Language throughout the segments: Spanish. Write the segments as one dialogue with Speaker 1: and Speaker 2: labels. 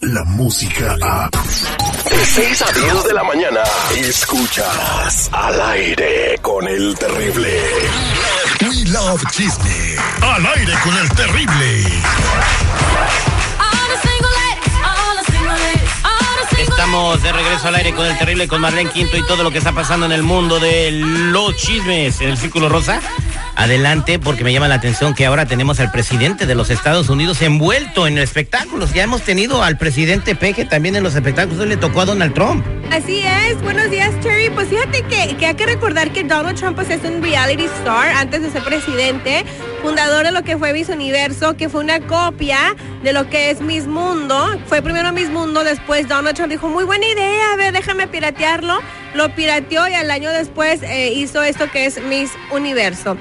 Speaker 1: la música a...
Speaker 2: De 6 a 10 de la mañana, escuchas al aire con el terrible.
Speaker 1: We Love Chisme. Al aire con el terrible.
Speaker 3: Estamos de regreso al aire con el terrible, con Marlene Quinto y todo lo que está pasando en el mundo de los chismes en el Círculo Rosa. Adelante, porque me llama la atención que ahora tenemos al presidente de los Estados Unidos envuelto en espectáculos. Ya hemos tenido al presidente Peje también en los espectáculos. Le tocó a Donald Trump.
Speaker 4: Así es, buenos días Terry. Pues fíjate que, que hay que recordar que Donald Trump pues, es un reality star antes de ser presidente, fundador de lo que fue Miss Universo, que fue una copia de lo que es Miss Mundo. Fue primero Miss Mundo, después Donald Trump dijo, muy buena idea, a ver, déjame piratearlo. Lo pirateó y al año después eh, hizo esto que es Miss Universo.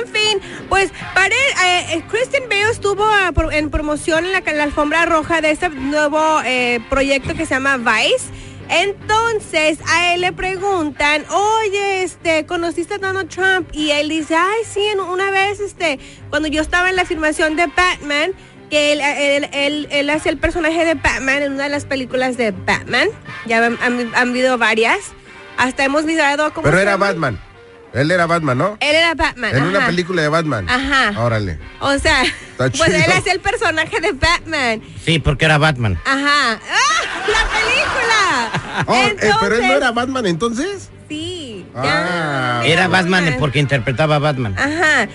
Speaker 4: En fin, pues para eh, Kristen Bale estuvo ah, en promoción en la, en la alfombra roja de este nuevo eh, proyecto que se llama Vice. Entonces a él le preguntan, oye, este, ¿conociste a Donald Trump? Y él dice, ay, sí, una vez, este, cuando yo estaba en la filmación de Batman, que él, él, él, él hacía el personaje de Batman en una de las películas de Batman. Ya han, han, han habido varias. Hasta hemos mirado cómo
Speaker 5: Pero era
Speaker 4: llama.
Speaker 5: Batman. Él era Batman, ¿no?
Speaker 4: Él era Batman.
Speaker 5: En una
Speaker 4: ajá.
Speaker 5: película de Batman.
Speaker 4: Ajá.
Speaker 5: Órale.
Speaker 4: O sea,
Speaker 5: Está
Speaker 4: pues él hacía el personaje de Batman.
Speaker 3: Sí, porque era Batman.
Speaker 4: Ajá. ¡Ah! ¡La película!
Speaker 5: Oh, eh, pero él no
Speaker 4: Entonces,
Speaker 5: era Batman entonces.
Speaker 4: Sí.
Speaker 5: Ah.
Speaker 4: ya,
Speaker 3: Era Batman porque interpretaba a Batman.
Speaker 4: Ajá.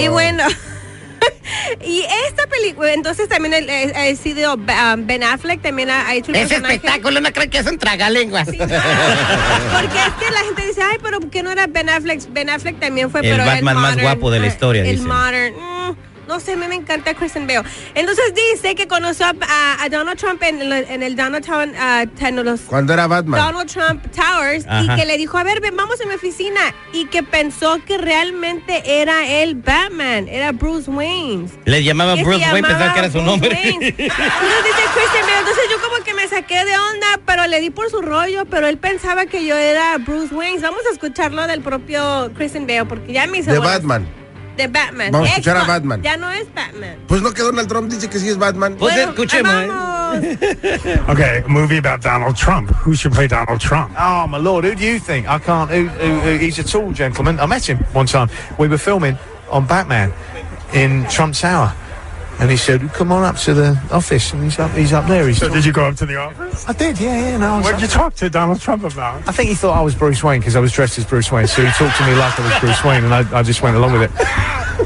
Speaker 4: Y
Speaker 5: Oh.
Speaker 4: bueno. Y esta película, entonces también el- el- ha sido um, Ben Affleck, también ha, ha hecho un
Speaker 3: Ese
Speaker 4: personaje.
Speaker 3: espectáculo no creo que es un tragalenguas.
Speaker 4: Sí, no. Porque es que la gente dice, ay, pero ¿por qué no era Ben Affleck? Ben Affleck también fue,
Speaker 3: El
Speaker 4: pero
Speaker 3: Batman más
Speaker 4: modern,
Speaker 3: guapo de la
Speaker 4: ah,
Speaker 3: historia,
Speaker 4: El
Speaker 3: dicen.
Speaker 4: modern. No sé, a mí me encanta Kristen Bale. Entonces dice que conoció a, a- a Donald Trump en, el Donald Trump, ah,
Speaker 5: Cuando era Batman.
Speaker 4: Donald Trump Towers
Speaker 3: Ajá.
Speaker 4: y que le dijo, a ver, ven, vamos a mi oficina. Y que pensó que realmente era él Batman, era Bruce Wayne.
Speaker 3: Le llamaba
Speaker 4: Que
Speaker 3: Bruce Wayne, pensaba que era su
Speaker 4: Bruce
Speaker 3: nombre.
Speaker 4: Wayne. Entonces dice Christian Bale, entonces yo como que me saqué de onda, pero le di por su rollo, pero él pensaba que yo era Bruce Wayne. Vamos a escucharlo del propio Christian Bale, porque ya me hizo
Speaker 5: De. Batman.
Speaker 4: De Batman.
Speaker 5: Vamos a escuchar a Batman.
Speaker 4: Ya no es Batman.
Speaker 5: Pues no que Donald Trump dice que sí es Batman.
Speaker 3: Pues
Speaker 4: Bueno,
Speaker 3: escuchemos. ¿eh?
Speaker 6: Okay, a movie about Donald Trump. Who should play Donald Trump?
Speaker 7: Oh my lord, who do you think? I can't. Who, who, who, he's a tall gentleman. I met him one time. We were filming on Batman in Trump Tower, and he said, "Come on up to the office." And he's up. He's up there. He's.
Speaker 6: So did you go up to the office?
Speaker 7: I did. Yeah, yeah. No.
Speaker 6: What did you talk to Donald Trump about?
Speaker 7: I think he thought I was Bruce Wayne because I was dressed as Bruce Wayne. So he talked to me like I was Bruce Wayne, and I, I just went along with it.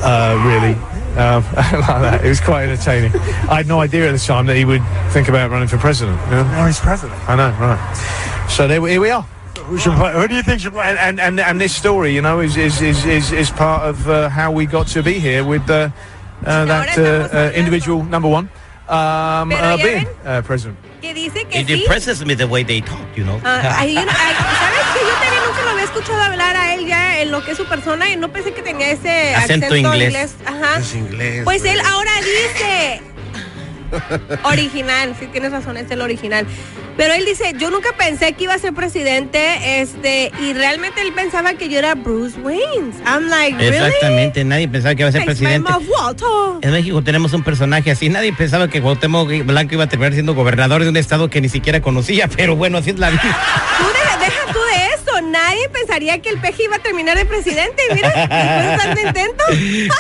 Speaker 7: Uh, really. Um, like that. It was quite entertaining. I had no idea at the time that he would think about running for president. You know?
Speaker 6: He's president.
Speaker 7: I know, right? So there, here we are.
Speaker 6: Who should play? Who do you think should play?
Speaker 7: and, and, and, and this story, you know, is is, is, is, is part of uh, how we got to be here with uh, that uh, uh, individual number one um, uh, uh, president.
Speaker 4: Que dice que
Speaker 3: It
Speaker 4: sí.
Speaker 3: depresses me the way they talk, you know.
Speaker 4: Ah, ay, ¿Sabes que Yo también nunca lo había escuchado hablar a él ya en lo que es su persona y no pensé que tenía ese
Speaker 3: Acento
Speaker 4: acento,
Speaker 3: inglés.
Speaker 4: Ajá.
Speaker 5: Es inglés.
Speaker 4: Pues
Speaker 5: güey.
Speaker 4: él ahora dice original, sí tienes razón, es el original. Pero él dice, yo nunca pensé que iba a ser presidente, este, y realmente él pensaba que yo era Bruce Wayne. I'm like, really?
Speaker 3: Exactamente, nadie pensaba que iba a ser presidente. En México tenemos un personaje así. Nadie pensaba que Cuauhtémoc Blanco iba a terminar siendo gobernador de un estado que ni siquiera conocía, pero bueno, así es la vida.
Speaker 4: Nadie pensaría que el peje iba a terminar de presidente, y mira, después de tanto intento.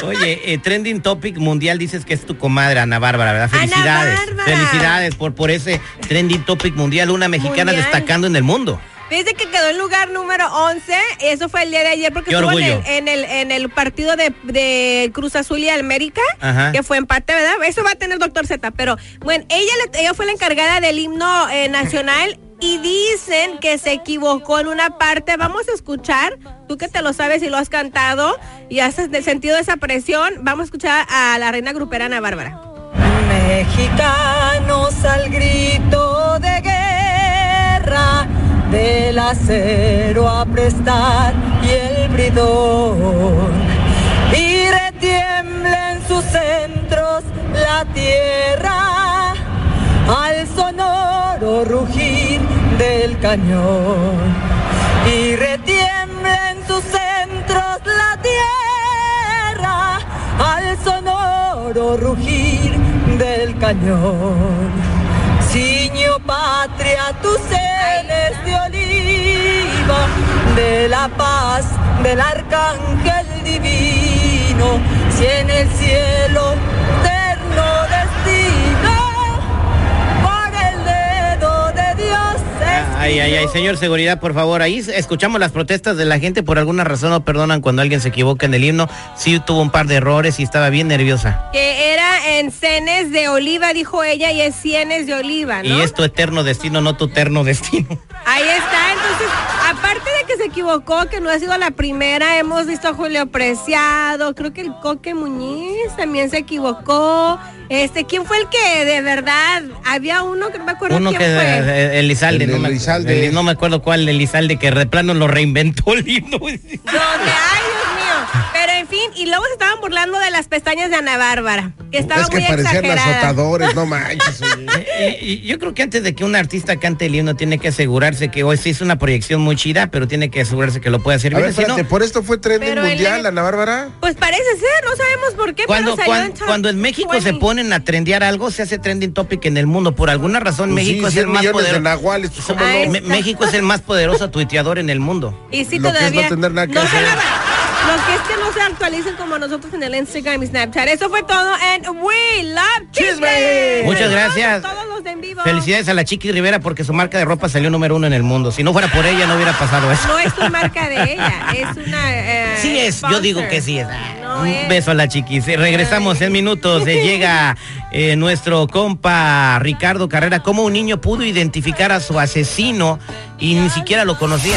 Speaker 3: Oye, eh, trending topic mundial dices que es tu comadre Ana Bárbara, ¿verdad?
Speaker 4: Ana
Speaker 3: Felicidades.
Speaker 4: Bárbara.
Speaker 3: Felicidades por, por ese trending topic mundial, una mexicana
Speaker 4: Mundial.
Speaker 3: destacando en el mundo.
Speaker 4: Dice que quedó en lugar número 11, eso fue el día de ayer porque estuvo en el, en el en el partido de, de Cruz Azul y América,
Speaker 3: Ajá.
Speaker 4: que fue empate, ¿verdad? Eso va a tener doctor Z, pero bueno, ella, ella fue la encargada del himno eh, nacional y dicen que se equivocó en una parte. Vamos a escuchar, tú que te lo sabes y lo has cantado y has sentido esa presión, vamos a escuchar a la reina grupera Ana Bárbara.
Speaker 8: Mexicanos al grito de guerra, del acero a prestar y el bridón. Y retiembla en sus centros la tierra al rugir del cañón. Y retiembla en sus centros la tierra al sonoro rugir del cañón. Si patria, tus cenes de oliva, de la paz del arcángel divino, si en el cielo
Speaker 3: Ay, ay, ay, señor seguridad, por favor, ahí escuchamos las protestas de la gente, por alguna razón no perdonan cuando alguien se equivoca en el himno. Sí tuvo un par de errores y estaba bien nerviosa.
Speaker 4: Que era en cenes de oliva, dijo ella, y es cienes de oliva, ¿no?
Speaker 3: Y es tu eterno destino, no tu eterno destino.
Speaker 4: Ahí está, entonces, aparte de que se equivocó, que no ha sido la primera, hemos visto a Julio Preciado, creo que el Coque Muñiz también se equivocó. Este, ¿quién fue el que de verdad había uno que no me acuerdo
Speaker 3: Uno
Speaker 4: quién
Speaker 3: que
Speaker 4: fue?
Speaker 3: eh, Elizalde,
Speaker 5: El
Speaker 3: no, me,
Speaker 5: Elizalde.
Speaker 3: el- no me acuerdo cuál Elizalde, que de plano lo reinventó el himno.
Speaker 4: Donde, ay, Dios mío. Pero en fin, y luego se estaban burlando de las pestañas de Ana Bárbara, que estaba
Speaker 5: Es que
Speaker 4: muy
Speaker 5: parecían
Speaker 4: exagerada.
Speaker 5: azotadores, no manches. oye.
Speaker 3: Eh, y yo creo que antes de que un artista cante el himno tiene que asegurarse que hoy sí es una proyección muy chida, pero tiene que asegurarse que lo puede hacer
Speaker 5: A
Speaker 3: bien.
Speaker 5: ver,
Speaker 3: si no,
Speaker 5: espérate, ¿por esto fue trending mundial, Ana Bárbara?
Speaker 4: Pues parece ser, no sabemos por qué,
Speaker 3: cuando,
Speaker 4: pero salió
Speaker 3: cuan-
Speaker 4: en top
Speaker 3: cuando en México se
Speaker 4: 20.
Speaker 3: ponen a trendear algo, se hace trending topic en el mundo. Por alguna razón,
Speaker 5: Pues
Speaker 3: México
Speaker 5: sí,
Speaker 3: es el
Speaker 5: 100
Speaker 3: más
Speaker 5: de
Speaker 3: poderoso.
Speaker 5: nahuales, pues, ¿cómo
Speaker 4: Ay,
Speaker 5: no?
Speaker 3: Me- México es el más poderoso tuiteador en el mundo.
Speaker 4: Y sí,
Speaker 5: Lo que es
Speaker 4: todavía.
Speaker 5: no tener nada que hacer.
Speaker 4: La- Lo que es que no se actualicen como nosotros en el Instagram y Snapchat. Eso fue todo en We Love Chisme.
Speaker 3: Muchas gracias.
Speaker 4: Todos los de en vivo.
Speaker 3: Felicidades a la Chiqui Rivera porque su marca de ropa salió número uno en el mundo. Si no fuera por ella, no hubiera pasado eso.
Speaker 4: No es tu marca de ella, es una. eh,
Speaker 3: Sí es, yo digo que sí es. Ah,
Speaker 4: No
Speaker 3: Un
Speaker 4: es.
Speaker 3: beso a la chiquis. Eh, Regresamos en minutos. Eh, llega eh, nuestro compa Ricardo Carrera. ¿Cómo un niño pudo identificar a su asesino y ni siquiera lo conocía?